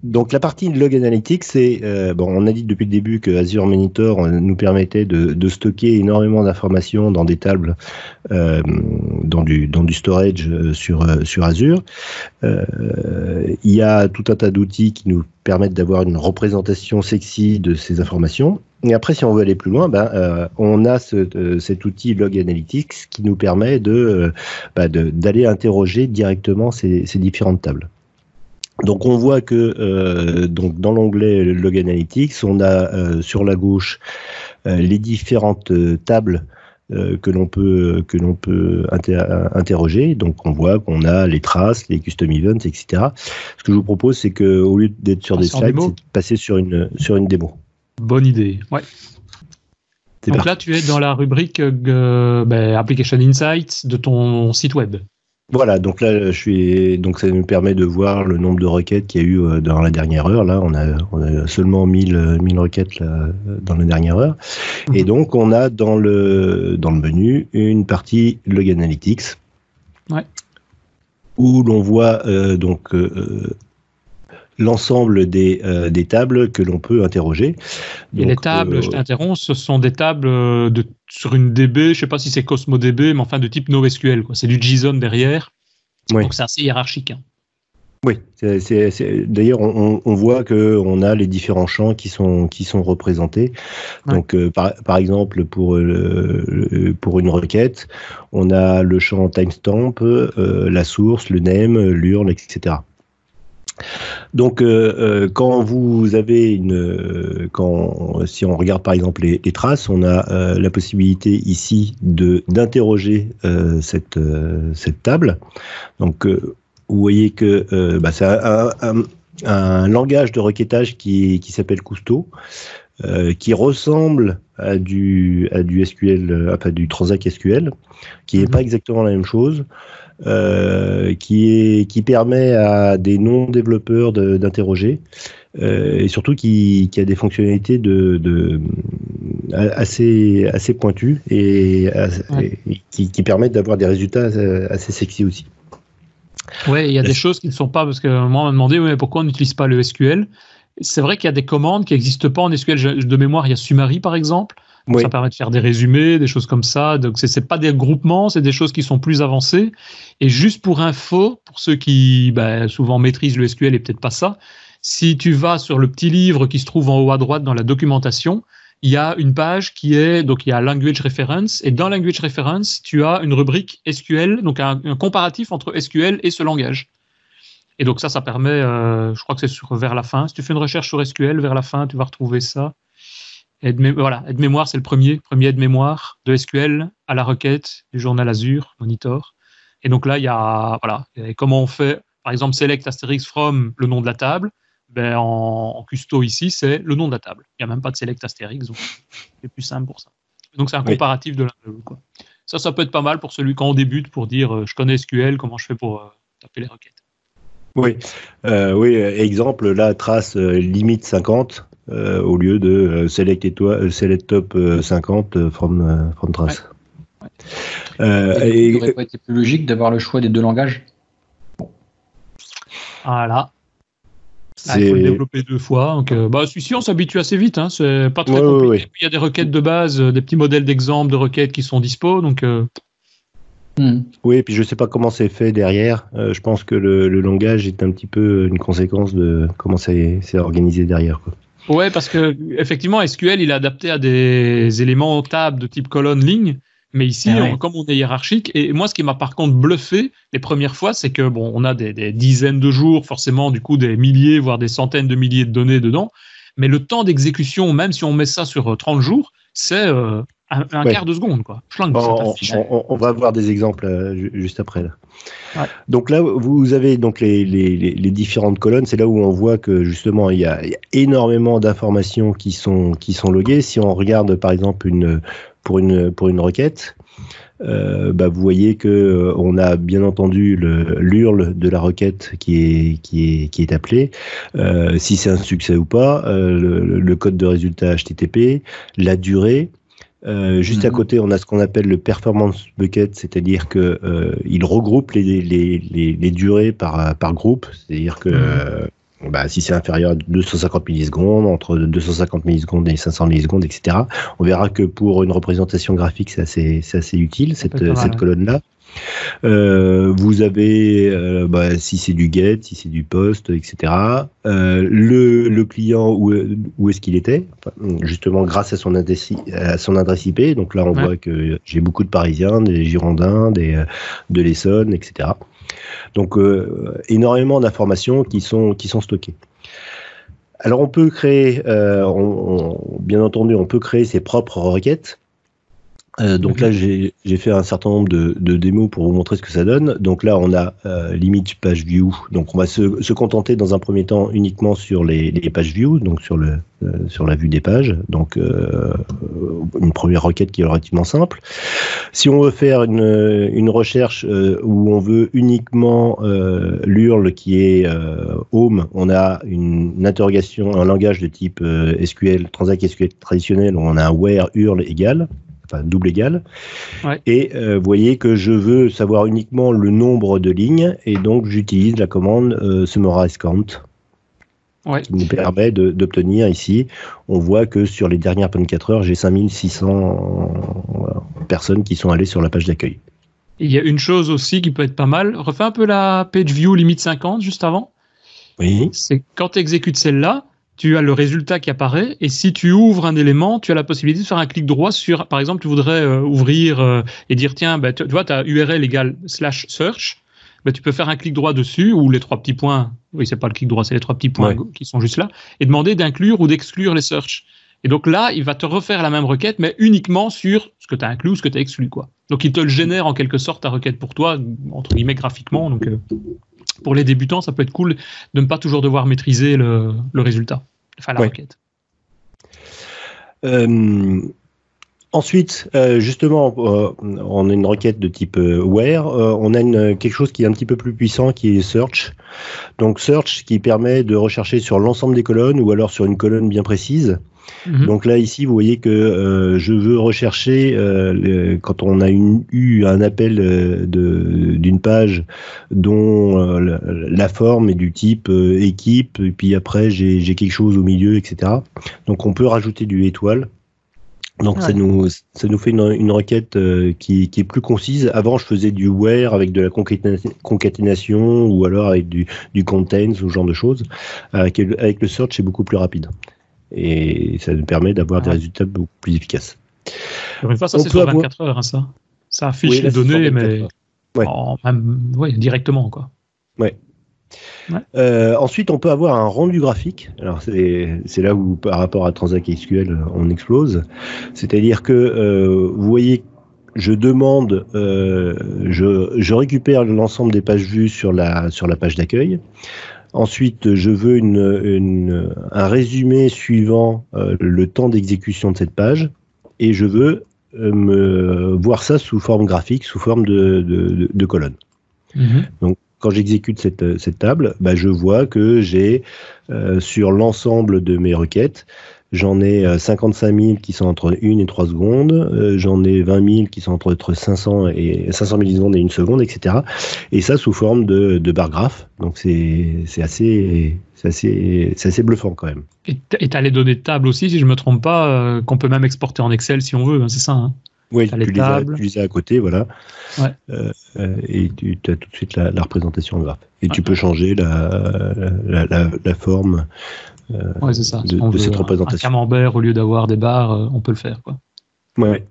Donc la partie log analytics, c'est euh, bon, on a dit depuis le début que Azure Monitor euh, nous permettait de, stocker énormément d'informations dans des tables, euh, dans du dans du storage sur sur Azure. Il y a tout un tas d'outils qui nous permettent d'avoir une représentation sexy de ces informations. Et après, si on veut aller plus loin, ben, on a ce, cet outil Log Analytics qui nous permet de bah, d'aller interroger directement ces différentes tables. Donc on voit que euh, donc dans l'onglet Log Analytics, on a euh, sur la gauche euh, les différentes tables que l'on peut que l'on peut interroger. Donc on voit qu'on a les traces, les custom events, etc. Ce que je vous propose, c'est que au lieu d'être sur des slides, c'est de passer sur une sur une démo. Bonne idée. Ouais. Donc là, tu es dans la rubrique ben, Application Insights de ton site web. Voilà, donc là, je suis, donc ça nous permet de voir le nombre de requêtes qu'il y a eu euh, dans la dernière heure. Là, on a, on a seulement 1000, 1000 requêtes là, dans la dernière heure. Et mhm. donc, on a dans le, dans le menu une partie Log Analytics. Ouais. Où l'on voit euh, donc euh, l'ensemble des, euh, des, tables que l'on peut interroger. Et les tables, je t'interromps, ce sont des tables de, sur une DB, je ne sais pas si c'est Cosmo DB, mais enfin de type NoSQL. C'est du JSON derrière. Donc c'est assez hiérarchique. Hein. Oui, d'ailleurs on, on, voit que on a les différents champs qui sont qui sont représentés. Donc euh, par, par, exemple pour euh, pour une requête, on a le champ timestamp, euh, la source, le name, l'url, etc. Donc, euh, euh, quand vous avez une, euh, quand si on regarde par exemple les, traces, on a la possibilité ici de d'interroger cette cette table. Donc, vous voyez que bah, c'est un, langage de requêtage qui qui s'appelle Cousteau. qui ressemble à du, à du SQL, enfin du Transact SQL, qui n'est mhm. pas exactement la même chose. Euh, qui, est, qui permet à des non-développeurs d'interroger euh, et surtout qui, qui, a des fonctionnalités de, de assez, assez pointues et, qui, qui, permettent d'avoir des résultats assez sexy aussi. Ouais, il y a des choses qui ne sont pas, parce que moi, on m'a demandé pourquoi on n'utilise pas le SQL? C'est vrai qu'il y a des commandes qui n'existent pas en SQL. De mémoire, il y a Summary, par exemple. Ça permet de faire des résumés, des choses comme ça. Donc, c'est pas des groupements, c'est des choses qui sont plus avancées. Et juste pour info, pour ceux qui bah, souvent maîtrisent le SQL et peut-être pas ça, si tu vas sur le petit livre qui se trouve en haut à droite dans la documentation, il y a une page qui est, donc il y a Language Reference, et dans Language Reference, tu as une rubrique SQL, donc un, comparatif entre SQL et ce langage. Et donc ça, ça permet, euh, je crois que c'est sur vers la fin. Si tu fais une recherche sur SQL, vers la fin, tu vas retrouver ça. Aide, voilà, aide mémoire, c'est le premier, premier aide mémoire de SQL à la requête du journal Azure Monitor. Et donc là, il y a, voilà, comment on fait, par exemple, select asterisk from le nom de la table. Ben, en, en custo ici, c'est le nom de la table. Il n'y a même pas de select asterisk, donc c'est plus simple pour ça. Donc c'est un comparatif de l'un de l'autre. Ça, ça peut être pas mal pour celui quand on débute pour dire euh, je connais SQL, comment je fais pour euh, taper les requêtes. Oui, euh, oui, exemple, la trace limite 50 au lieu de select, étoile, select top 50 from, from trace. Euh, et, aurait pas été plus logique d'avoir le choix des deux langages? Voilà. Ah, il faut le développer deux fois. Donc, euh, bah, celui-ci, on s'habitue assez vite. Hein, c'est pas très compliqué. Il y a des requêtes de base, euh, des petits modèles d'exemple de requêtes qui sont dispo. Donc, euh, hmm. Oui, et puis je sais pas comment c'est fait derrière. je pense que le, langage est un petit peu une conséquence de comment c'est organisé derrière. Quoi. Ouais, parce que effectivement, SQL, il est adapté à des éléments tables de type colonne ligne. Mais ici, ah comme on est hiérarchique, et moi, ce qui m'a par contre bluffé les premières fois, c'est que bon, on a des, dizaines de jours, forcément, du coup, des milliers, voire des centaines de milliers de données dedans. Mais le temps d'exécution, même si on met ça sur 30 euh, jours, c'est euh, un, quart de seconde, quoi. on, va voir des exemples euh, juste après. Là. Donc là, vous avez donc les, différentes colonnes. C'est là où on voit que justement il y a, énormément d'informations qui sont qui sont loguées. Si on regarde par exemple une pour une, pour une requête, euh, bah, vous voyez que euh, on a bien entendu l'URL de la requête qui est, qui est, qui est appelée, euh, si c'est un succès ou pas, le, code de résultat HTTP, la durée. Juste à mhm. côté, on a ce qu'on appelle le performance bucket, c'est-à-dire que il regroupe les, les, les, durées par, par groupe, c'est-à-dire que mhm. bah, si c'est inférieur à 250 millisecondes, entre 250 millisecondes et 500 millisecondes, etc. On verra que pour une représentation graphique, c'est assez, assez, utile, cette, cette colonne-là. Euh, vous avez, euh, bah, si c'est du get, si c'est du post, etc. Euh, le, le, client, où, où est-ce qu'il était? Justement, grâce à son, adresse, à son adresse IP. Donc là, on voit que j'ai beaucoup de Parisiens, des Girondins, des, de l'Essonne, etc. Donc, énormément d'informations qui sont, qui sont stockées. Alors, on peut créer, bien entendu, on peut créer ses propres requêtes. Euh, donc là, j'ai fait un certain nombre de, de, démos pour vous montrer ce que ça donne. Donc là, on a euh, l'image page view. Donc on va se, se, contenter dans un premier temps uniquement sur les, les pages view, donc sur le euh, sur la vue des pages. Donc euh, une première requête qui est relativement simple. Si on veut faire une, une recherche où on veut uniquement l'URL qui est home, on a une, une, interrogation, un langage de type SQL, Transact SQL traditionnel, où on a un where URL égal enfin double égal. Et euh, vous voyez que je veux savoir uniquement le nombre de lignes et donc j'utilise la commande euh, summarize count. qui nous permet d'obtenir ici, on voit que sur les dernières 24 heures, j'ai 5600 personnes qui sont allées sur la page d'accueil. Il y a une chose aussi qui peut être pas mal. Refais un peu la page view limite 50 juste avant. Oui. C'est quand tu exécutes celle-là, tu as le résultat qui apparaît et si tu ouvres un élément, tu as la possibilité de faire un clic droit sur, par exemple, tu voudrais euh, ouvrir euh, et dire tiens, bah, tu, vois, tu as URL égale slash search, bah, tu peux faire un clic droit dessus ou les trois petits points, oui, c'est pas le clic droit, c'est les trois petits points qui sont juste là, et demander d'inclure ou d'exclure les search. Et donc là, il va te refaire la même requête, mais uniquement sur ce que tu as inclus ou ce que tu as exclu. Quoi. Donc il te le génère en quelque sorte ta requête pour toi, entre guillemets graphiquement. Donc euh, pour les débutants, ça peut être cool de ne pas toujours devoir maîtriser le, résultat, enfin la requête. Euh, ensuite, euh, justement, euh, on a une requête de type where. on a une, quelque chose qui est un petit peu plus puissant, qui est search. Donc search qui permet de rechercher sur l'ensemble des colonnes ou alors sur une colonne bien précise. Mhm. Donc là, ici, vous voyez que euh, je veux rechercher, euh, quand on a eu un appel euh, d'une page dont la forme est du type équipe, et puis après j'ai quelque chose au milieu, etc. Donc on peut rajouter du étoile. Donc ça nous ça nous fait une, requête qui, est plus concise. Avant je faisais du where avec de la concaténation ou alors avec du, du contain, ce genre de choses. avec le search c'est beaucoup plus rapide et ça nous permet d'avoir des résultats beaucoup plus efficaces. Une fois, ça c'est sur 24 heures, hein, ça. Ça affiche les données, mais ouais. directement, quoi. Ouais. Euh, ensuite, on peut avoir un rendu graphique. Alors, c'est là où, par rapport à Transact SQL, on explose. C'est-à-dire que euh, vous voyez, je demande, euh, je, je, récupère l'ensemble des pages vues sur la, sur la page d'accueil. Ensuite, je veux une, un résumé suivant euh, le temps d'exécution de cette page et je veux euh, me voir ça sous forme graphique, sous forme de, de, colonne. Mhm. Donc, quand j'exécute cette, cette, table, bah, je vois que j'ai euh, sur l'ensemble de mes requêtes, J'en ai 55 euh, 000 qui sont entre 1 et 3 secondes. Euh, j'en ai 20 000 qui sont entre, 500 et 500 millisecondes et 1 seconde, etc. Et ça sous forme de, de bar graph. Donc c'est assez, assez, assez bluffant quand même. Et tu as les données de table aussi, si je ne me trompe pas, euh, qu'on peut même exporter en Excel si on veut, hein, c'est ça hein? Oui, tu les, as, tu les, as, à côté, voilà. Ouais. Euh, et tu as tout de suite la, la représentation en graphe. Et tu peux changer la, la, la forme ouais, c'est ça. de, cette représentation. Un camembert au lieu d'avoir des barres, euh, on peut le faire. Quoi. Ouais.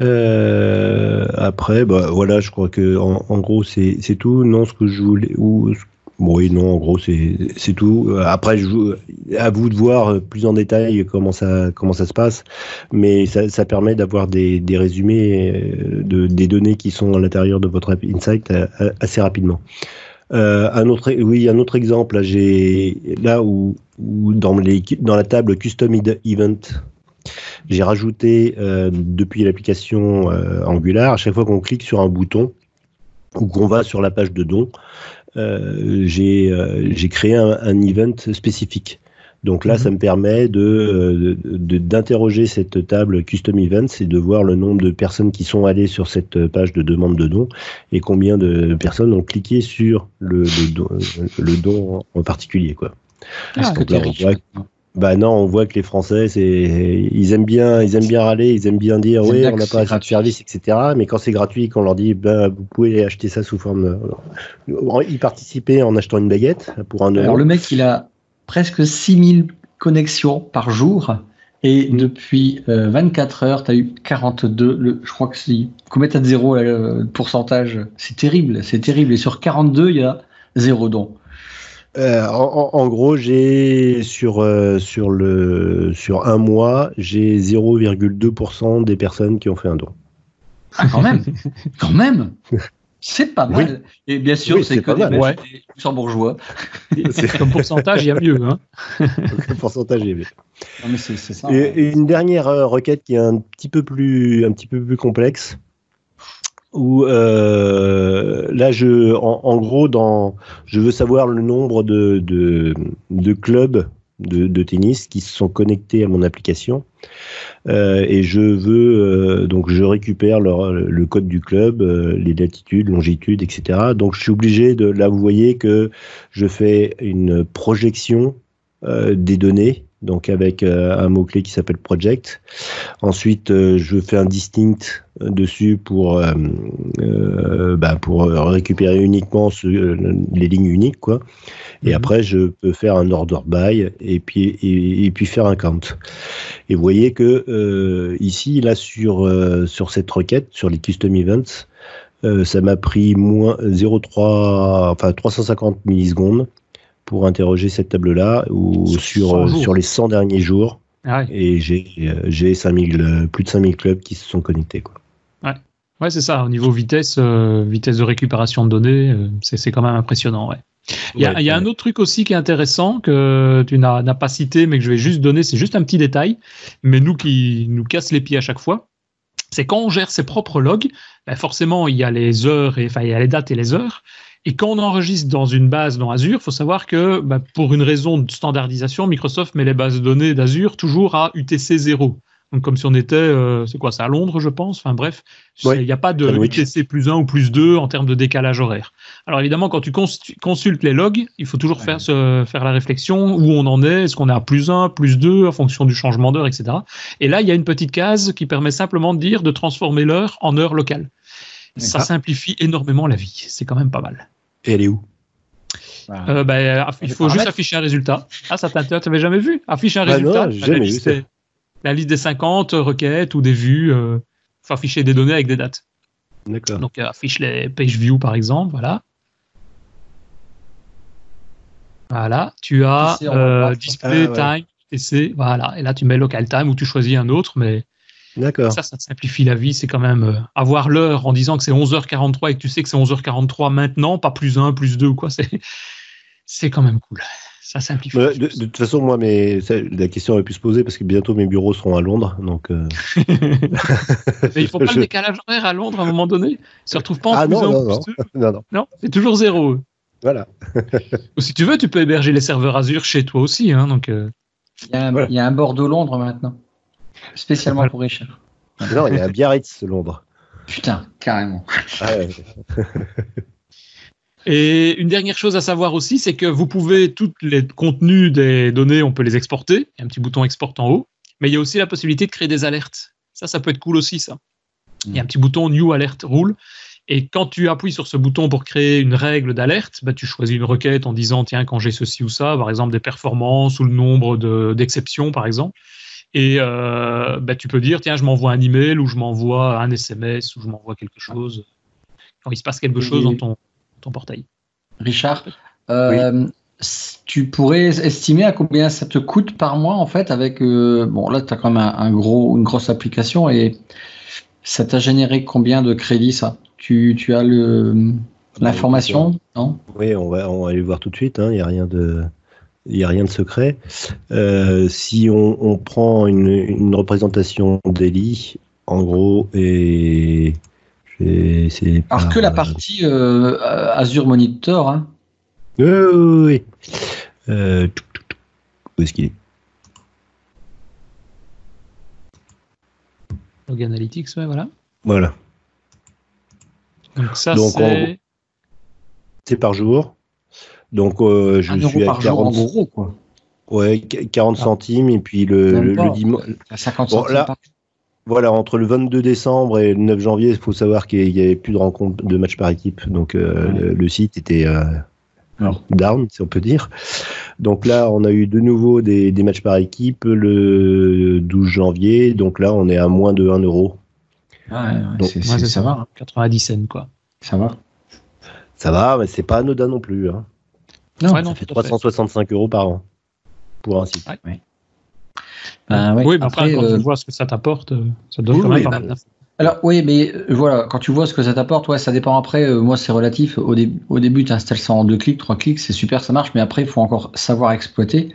Euh, après, bah, voilà, je crois que en, en gros c'est tout. Non, ce que je voulais, ou oui, non, en gros c'est tout. Après, je, à vous de voir plus en détail comment ça comment ça se passe, mais ça, ça permet d'avoir des, des, résumés de, des données qui sont à l'intérieur de votre insight assez rapidement. Euh, un autre, oui, un autre exemple, là, là où, dans la table Custom Event, j'ai rajouté euh, depuis l'application euh, Angular, à chaque fois qu'on clique sur un bouton ou qu'on va sur la page de don, j'ai créé un, event spécifique. Donc là, Mhm. ça me permet de de- d'interroger cette table Custom Events et de voir le nombre de personnes qui sont allées sur cette page de demande de don et combien de personnes ont cliqué sur le, le don, le don en particulier. Quoi. Ah, que es là, riche voit- Bah non, on voit que les Français, ils aiment bien, ils aiment bien râler, ils aiment bien dire oui, on n'a pas assez de service, etc. Mais quand c'est gratuit, qu'on leur dit ben vous pouvez acheter ça sous forme, euh, y participer en achetant une baguette pour un euro. Alors le mec, il a presque 6000 connexions par jour. Et Mm. depuis euh, 24 heures, tu as eu 42. Le, je crois que c'est. Combien t'as de zéro là, le pourcentage C'est terrible, c'est terrible. Et sur 42, il y a zéro don. Euh, en, en- en gros, j'ai sur euh, sur le sur un mois, j'ai 0,2% des personnes qui ont fait un don. Ah, quand même Quand même C'est pas mal. Et bien sûr, Oui, c'est que des, Ouais. luxembourgeois. Comme pourcentage, il y a mieux. Hein. Le pourcentage. Non, mais c'est c'est ça. hein. Et, et une dernière euh, requête qui est un petit peu plus, un petit peu plus complexe, où euh, là, je, en, en gros, dans, je veux savoir le nombre de, de, de clubs de, tennis qui se sont connectés à mon application. Euh, et je veux euh, donc je récupère le code du club, euh, les latitudes, longitudes, etc. Donc je suis obligé de là vous voyez que je fais une projection euh, des données, donc avec euh, un mot clé qui s'appelle project. Ensuite euh, je fais un distinct euh, dessus pour euh, bah, pour récupérer uniquement ce- les lignes uniques quoi. Et Mhm. après, je peux faire un order by et puis, et, et puis faire un count. Et vous voyez que ici, là, sur, sur cette requête, sur les custom events, ça m'a pris moins 0,3, enfin 350 millisecondes pour interroger cette table-là ou sur, 100 euh, sur les 100 derniers jours. Ah ouais. Et j'ai euh, j'ai 5000, euh, plus de 5000 clubs qui se sont connectés. Quoi. Ouais, c'est ça. Au niveau vitesse, euh, vitesse de récupération de données, euh, c'est quand même impressionnant. Ouais. Il y a, Ouais, il y a un autre truc aussi qui est intéressant que tu n'as n'as pas cité, mais que je vais juste donner. C'est juste un petit détail, mais nous qui nous casse les pieds à chaque fois. C'est quand on gère ses propres logs, ben forcément il y a les heures, et, enfin il y a les dates et les heures. Et quand on enregistre dans une base dans Azure, faut savoir que ben, pour une raison de standardisation, Microsoft met les bases de données d'Azure toujours à UTC 0. Donc comme si on était, euh, c'est quoi, c'est à Londres, je pense. Enfin bref, il Ouais, n'y a pas de. UTC plus 1 ou plus 2 en termes de décalage horaire. Alors évidemment, quand tu cons- consultes les logs, il faut toujours Ouais. faire, se, faire la réflexion où on en est, est-ce qu'on est à plus 1, plus 2, en fonction du changement d'heure, etc. Et là, il y a une petite case qui permet simplement de dire de transformer l'heure en heure locale. Ça simplifie énormément la vie. C'est quand même pas mal. Et elle est où? Voilà. Euh, ben, il faut juste afficher un résultat. Ah, ça t'intéresse, t'avais jamais vu? Afficher un Bah résultat. non, j'ai la jamais liste des- La liste des 50 requêtes ou des vues. Euh, faut afficher des données avec des dates. D'accord. Donc euh, affiche les page view par exemple, voilà. Voilà, tu as TC euh, display Ah, ouais. time, TC, voilà. Et là tu mets local time ou tu choisis un autre, mais D'accord. ça, ça te simplifie la vie. C'est quand même euh, avoir l'heure en disant que c'est 11h43 et que tu sais que c'est 11h43 maintenant, pas plus 1, plus 2 ou quoi. C'est, c'est quand même cool. Ça simplifie. Ouais, de, de toute façon, moi, mais ça, la question aurait pu se poser parce que bientôt mes bureaux seront à Londres, donc. euh, Mais il faut pas je- le décalage horaire à Londres à un moment donné. Ils se retrouvent pas en Ah plus non, 1 non, ou non. plus 2. non, non, Non, c'est toujours zéro. voilà. Ou si tu veux, tu peux héberger les serveurs Azure chez toi aussi. Hein, donc, euh, Il y, a un, Voilà. il y a un Bordeaux-Londres maintenant. Spécialement pour Richard. Non, il y a Biarritz, Londres. Putain, carrément. Ah, ouais. Et une dernière chose à savoir aussi, c'est que vous pouvez, tous les contenus des données, on peut les exporter. Il y a un petit bouton export en haut. Mais il y a aussi la possibilité de créer des alertes. Ça, ça peut être cool aussi, ça. Il y a un petit bouton New Alert Rule. Et quand tu appuies sur ce bouton pour créer une règle d'alerte, bah, tu choisis une requête en disant, tiens, quand j'ai ceci ou ça, par exemple des performances ou le nombre de- d'exceptions, par exemple. Et euh, bah, tu peux dire, tiens, je m'envoie un email ou je m'envoie un SMS ou je m'envoie quelque chose quand il se passe quelque chose dans ton, ton portail. Richard, euh, tu pourrais estimer à combien ça te coûte par mois en fait avec euh, bon là tu as quand même un, un gros une grosse application et ça t'a généré combien de crédits ça? Tu, tu as le l'information? non? Oui, on va, on va aller voir tout de suite. hein, Il n'y a rien de. Il n'y a rien de secret. Euh, si on, on prend une, une représentation d'Eli, en gros, et c'est alors par- que la partie euh, Azure Monitor hein, Oui, oui, oui. Euh, où est-ce qu'il est? Log Analytics, ouais, voilà. Voilà. Donc ça, c'est. C'est par jour. Donc euh, je Un euro suis à par jour en 40, gros, quoi. ouais, qu- 40 Ah. centimes et puis le, le, pas. dimanche. À 50 Bon, centimes là- par- Voilà, entre le 22 décembre et le 9 janvier, il faut savoir qu'il n'y avait plus de rencontres de matchs par équipe. Donc euh, Ouais. le, le site était euh, down, si on peut dire. Donc là, on a eu de nouveau des, des matchs par équipe le 12 janvier. Donc là, on est à moins de 1 euro. Ouais, ouais, c'est- ça va. hein. 90 cents, quoi. Ça va. Ça va, mais c'est pas anodin non plus. Hein. Non, Ouais, non, Ça fait tout à fait. 365 euros par an pour un site. Ben, ouais. oui, mais après, Après, quand euh, tu vois ce que ça t'apporte, euh, ça donne Oui, quand oui, même pas bah. Alors oui, mais euh, voilà, quand tu vois ce que ça t'apporte, ouais, ça dépend après. euh, moi, c'est relatif. Au, dé- au début, tu installes ça en deux clics, trois clics, c'est super, ça marche. Mais après, il faut encore savoir exploiter.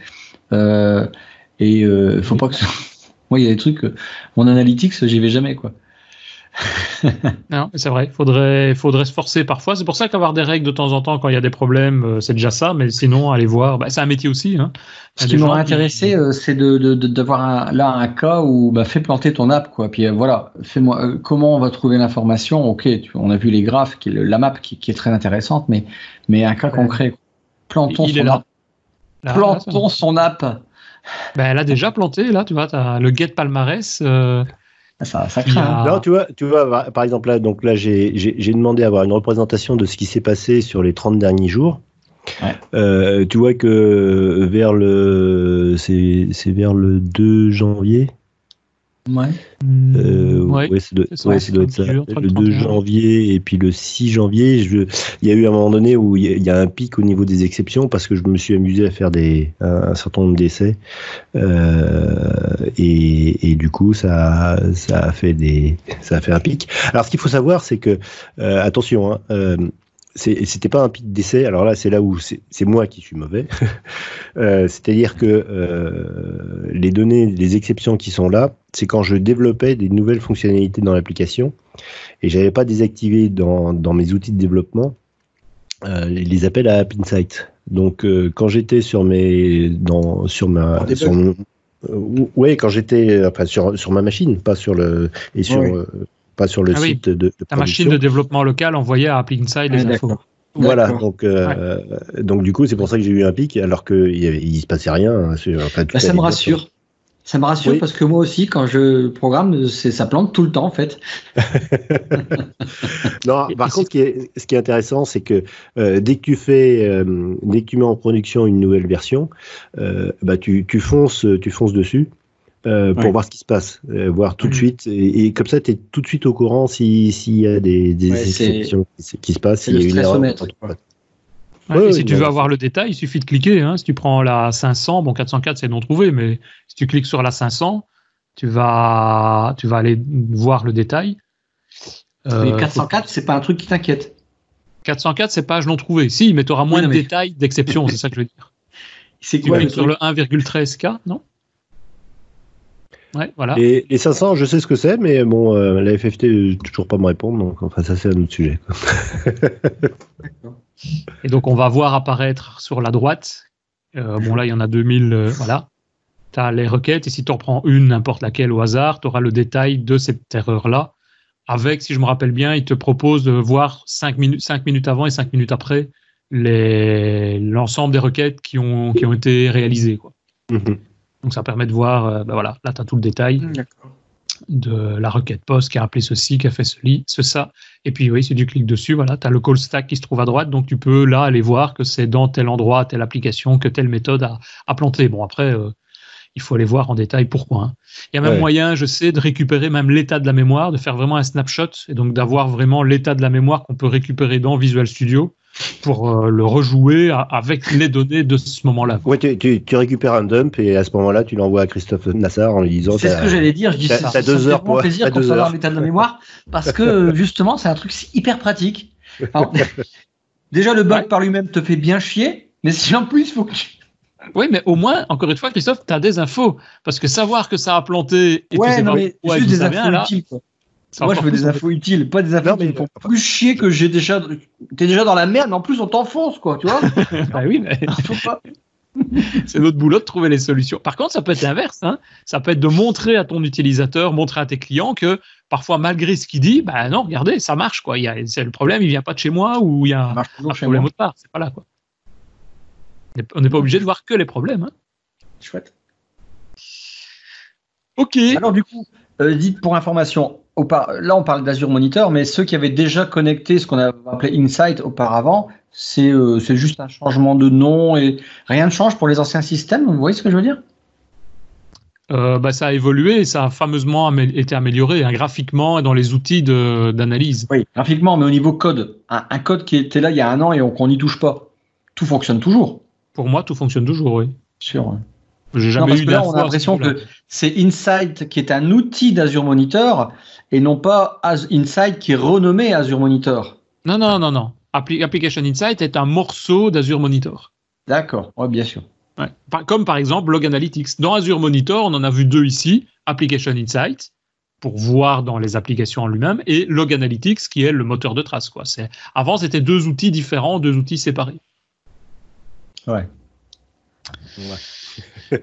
Euh, et euh, faut pas que. moi, il y a des trucs. euh, mon analytics, j'y vais jamais, quoi. Non, c'est vrai, faudrait, faudrait se forcer parfois. C'est pour ça qu'avoir des règles de temps en temps quand il y a des problèmes, euh, c'est déjà ça. Mais sinon, aller voir, bah, c'est un métier aussi. Hein. Ce a qui m'aurait qui- intéressé, euh, c'est de d'avoir là un cas où bah, fais planter ton app, quoi. Puis euh, voilà, fais-moi euh, comment on va trouver l'information? Ok, tu- on a vu les graphes, qui le- la map qui, qui est très intéressante, mais mais un cas Ouais. concret. Plantons Il son app. Là, Plantons son app. Ben, elle a déjà planté, là, tu vois, as le get palmarès. euh, Ça, ça craint. a-. Non, tu vois, tu vois, par- par exemple là, donc là, j'ai j'ai- j'ai demandé à avoir une représentation de ce qui s'est passé sur les 30 derniers jours. Ouais. Euh, tu vois que vers le, c'est c'est vers le 2 janvier. Ouais. Euh, ouais. ouais, ça doit, c'est ça, ouais, c'est ça doit être ça. le Le 2 31. janvier et puis le 6 janvier, je, il y a eu un moment donné où il y, a- il y a un pic au niveau des exceptions parce que je me suis amusé à faire des, un, un certain nombre d'essais euh, et, et du coup ça, ça a fait des, ça a fait un pic. Alors ce qu'il faut savoir, c'est que euh, attention, hein, euh, c'était pas un pic d'essai. Alors là, c'est là où c'est moi qui suis mauvais. Euh, C'est-à-dire que euh, les données, les exceptions qui sont là, c'est quand je développais des nouvelles fonctionnalités dans l'application et j'avais pas désactivé dans, dans mes outils de développement euh, les- appels à App Insight. Donc quand j'étais sur mes dans sur ma sur mon- ouais quand j'étais enfin sur sur ma machine, pas sur le et sur Ouais. Pas sur le Ah oui, site de, de Ta machine de développement local envoyait à Appling Inside les Ouais, infos. Voilà, donc, euh, donc du coup, c'est pour ça que j'ai eu un pic, alors qu'il il se passait rien. hein, sur- enfin, tout Bah, ça me rassure. Ça me rassure Oui. parce que moi aussi, quand je programme, ça plante tout le temps en fait. Non, par contre, ce qui est, ce qui est intéressant, c'est que euh, dès que tu fais, euh, dès que tu mets en production une nouvelle version, euh, bah, tu, tu fonces, tu fonces dessus. Euh, pour Ouais. voir ce qui se passe, euh, voir tout de Mhm. suite, et, et comme ça, tu es tout de suite au courant si- s'il y a des, des Ouais, c'est- exceptions qui, se passent, c'est s'il y le a une erreur. Ouais, Ouais, et ouais, si tu non, veux avoir le détail, il suffit de cliquer. Hein. Si tu prends la 500, bon 404 c'est non trouvé, mais si tu cliques sur la 500, tu vas, tu vas aller voir le détail. Euh, Mais 404, c'est pas un truc qui t'inquiète. 404 c'est page non trouvée. Si, mais tu auras moins de mais- détails d'exception, c'est ça que je veux dire. C'est Tu quoi le cliques sur truc le 1,13K, non? Ouais, voilà. Les, les 500, je sais ce que c'est, mais bon, euh, la FFT ne toujours pas me répondre, donc enfin, ça, c'est un autre sujet. Et donc, on va voir apparaître sur la droite. euh, bon, là, il y en a 2000. euh, voilà. Tu as les requêtes. Et si tu en prends une, n'importe laquelle au hasard, tu auras le détail de cette erreur-là. Avec, si je me rappelle bien, il te propose de voir 5 minutes, 5 minutes avant et 5 minutes après l'ensemble des requêtes qui ont, qui ont été réalisées. Quoi. Mhm. Donc, ça permet de voir. euh, ben voilà, là, tu as tout le détail D'accord. de la requête post qui a appelé ceci, qui a fait ceci, ce, ça. Et puis oui, si tu cliques dessus, voilà, tu as le call stack qui se trouve à droite, donc tu peux là aller voir que c'est dans tel endroit, telle application, que telle méthode a, a planté. Bon, après, euh, il faut aller voir en détail pourquoi. hein. Il y a même Ouais. moyen, je sais, de récupérer même l'état de la mémoire, de faire vraiment un snapshot, et donc d'avoir vraiment l'état de la mémoire qu'on peut récupérer dans Visual Studio pour euh, le rejouer avec les données de ce moment-là. Ouais, tu, tu, tu récupères un dump et à ce moment-là, tu l'envoies à Christophe Nassar en lui disant C'est ce que j'allais dire. Je dis ça, t'as deux heures pour- plaisir dans heures. l'état de la mémoire parce que justement, c'est un truc hyper pratique. Alors, déjà, le bug Ouais. par lui-même te fait bien chier, mais si en plus, il faut que tu... Oui, mais au moins, encore une fois, Christophe, tu as des infos. Parce que savoir que ça a planté et tu Ouais, sais non, pas mais juste des infos vient, là, utiles. quoi. c'est Moi, je veux des infos utiles, pas des infos Non, qui mais- me font plus chier que j'ai déjà. T'es déjà dans la merde, mais en plus, on t'enfonce, quoi, tu vois Bah oui, mais pas. c'est notre boulot de trouver les solutions. Par contre, ça peut être l'inverse. Hein. Ça peut être de montrer à ton utilisateur, montrer à tes clients que parfois, malgré ce qu'il dit, ben non, regardez, ça marche. Quoi. Il y a, c'est le problème, il vient pas de chez moi ou il y a un, problème autre part. C'est pas là. Quoi. On n'est pas obligé de voir que les problèmes. Hein. Chouette. Ok. Alors du coup, euh, dites pour information, là on parle d'Azure Monitor, mais ceux qui avaient déjà connecté ce qu'on a appelé Insight auparavant, euh, c'est juste un changement de nom et rien ne change pour les anciens systèmes. Vous voyez ce que je veux dire? Euh, bah, ça a évolué ça a fameusement été amélioré hein, graphiquement et dans les outils d'analyse. Oui, graphiquement, mais au niveau code. Un, code qui était là il y a un an et qu'on n'y touche pas. Tout fonctionne toujours. Pour moi, tout fonctionne toujours, oui. Sûr. J'ai jamais eu là, on a l'impression que c'est Insight qui est un outil d'Azure Monitor et non pas Insight qui est renommé Azure Monitor. Non, non, non, non. Application Insight est un morceau d'Azure Monitor. D'accord, ouais, bien sûr. Comme par exemple Log Analytics. Dans Azure Monitor, on en a vu deux ici Application Insight pour voir dans les applications en lui-même et Log Analytics qui est le moteur de trace. Quoi. Avant, c'était deux outils différents, deux outils séparés. Ouais.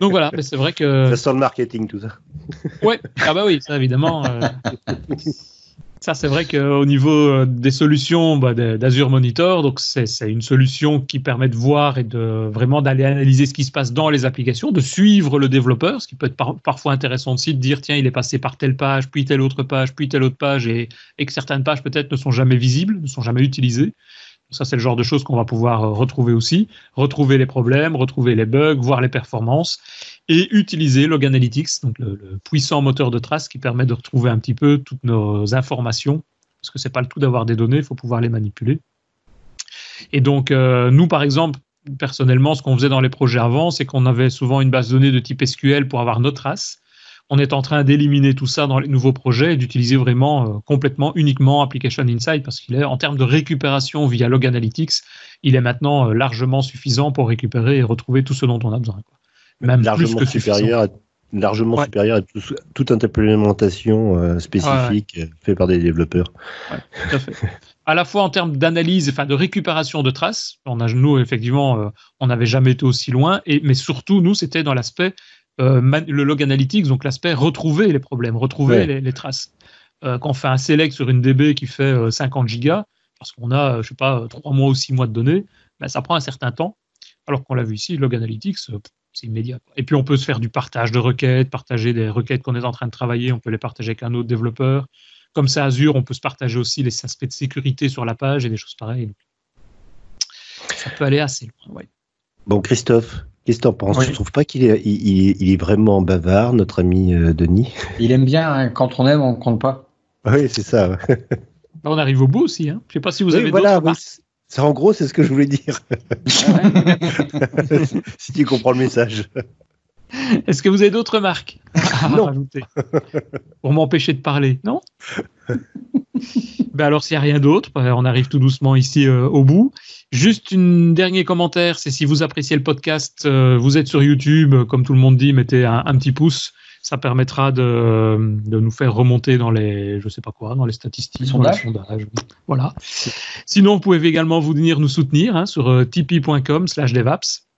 Donc voilà, mais c'est vrai que. Ça sent le marketing, tout ça. Ouais, ah bah oui, ça évidemment. Euh, ça, c'est vrai qu'au niveau euh, des solutions bah, d'Azure Monitor, donc c'est une solution qui permet de voir et de vraiment d'aller analyser ce qui se passe dans les applications, de suivre le développeur, ce qui peut être parfois intéressant aussi de dire tiens, il est passé par telle page, puis telle autre page, puis telle autre page, et, et que certaines pages peut-être ne sont jamais visibles, ne sont jamais utilisées. Ça, c'est le genre de choses qu'on va pouvoir euh, retrouver aussi, retrouver les problèmes, retrouver les bugs, voir les performances et utiliser Log Analytics, donc le, puissant moteur de trace qui permet de retrouver un petit peu toutes nos informations, parce que c'est pas le tout d'avoir des données, il faut pouvoir les manipuler. Et donc, euh, nous, par exemple, personnellement, ce qu'on faisait dans les projets avant, c'est qu'on avait souvent une base de données de type SQL pour avoir nos traces on est en train d'éliminer tout ça dans les nouveaux projets et d'utiliser vraiment euh, complètement, uniquement Application Insight parce qu'il est en termes de récupération via Log Analytics, il est maintenant euh, largement suffisant pour récupérer et retrouver tout ce dont on a besoin. Même largement plus que supérieur à, largement supérieur à toute implémentation euh, spécifique faite par des développeurs. tout à fait. à la fois en termes d'analyse, enfin de récupération de traces. On a, nous, effectivement, on n'avait jamais été aussi loin, et, mais surtout, nous, c'était dans l'aspect le log analytics, donc l'aspect retrouver les problèmes, retrouver les, traces. Euh, quand on fait un select sur une DB qui fait 50 euh, gigas, parce qu'on a, je sais pas, 3 mois ou 6 mois de données, ben, ça prend un certain temps. Alors qu'on l'a vu ici, log analytics, c'est immédiat. Et puis on peut se faire du partage de requêtes, partager des requêtes qu'on est en train de travailler, on peut les partager avec un autre développeur. Comme c'est Azure, on peut se partager aussi les aspects de sécurité sur la page et des choses pareilles. Ça peut aller assez loin. Bon, Christophe, Qu'est-ce que tu en penses Tu ne trouves pas qu'il est, il, est vraiment bavard, notre ami euh, Denis? Il aime bien, hein, quand on aime, on ne compte pas. Oui, c'est ça. on arrive au bout aussi. Hein. Je ne sais pas si vous avez voilà, oui, En gros, c'est ce que je voulais dire. si tu comprends le message. Est-ce que vous avez d'autres remarques non. Pour m'empêcher de parler Non? ben Alors, s'il n'y a rien d'autre, ben, on arrive tout doucement ici euh, au bout. Juste une dernier commentaire, c'est si vous appréciez le podcast, euh, vous êtes sur YouTube, comme tout le monde dit, mettez un, petit pouce. Ça permettra de, nous faire remonter dans les, je sais pas quoi, dans les statistiques, dans les sondages. Voilà. Sinon, vous pouvez également vous venir nous soutenir hein, sur euh, tipeee.com/devaps.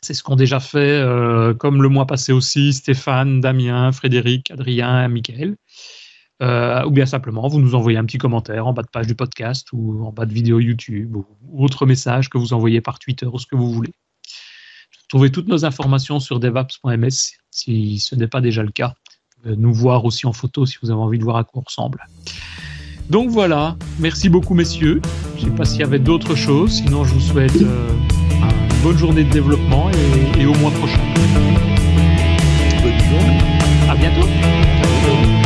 C'est ce qu'ont déjà fait, euh, comme le mois passé aussi, Stéphane, Damien, Frédéric, Adrien, Michael. Euh, ou bien simplement vous nous envoyez un petit commentaire en bas de page du podcast ou en bas de vidéo YouTube ou, autre message que vous envoyez par Twitter ou ce que vous voulez. Trouvez toutes nos informations sur devaps.ms si ce n'est pas déjà le cas. Nous voir aussi en photo si vous avez envie de voir à quoi on ressemble. Donc voilà, merci beaucoup messieurs. Je ne sais pas s'il y avait d'autres choses, sinon je vous souhaite euh, une bonne journée de développement et, et au mois prochain. Bonne journée. À bientôt.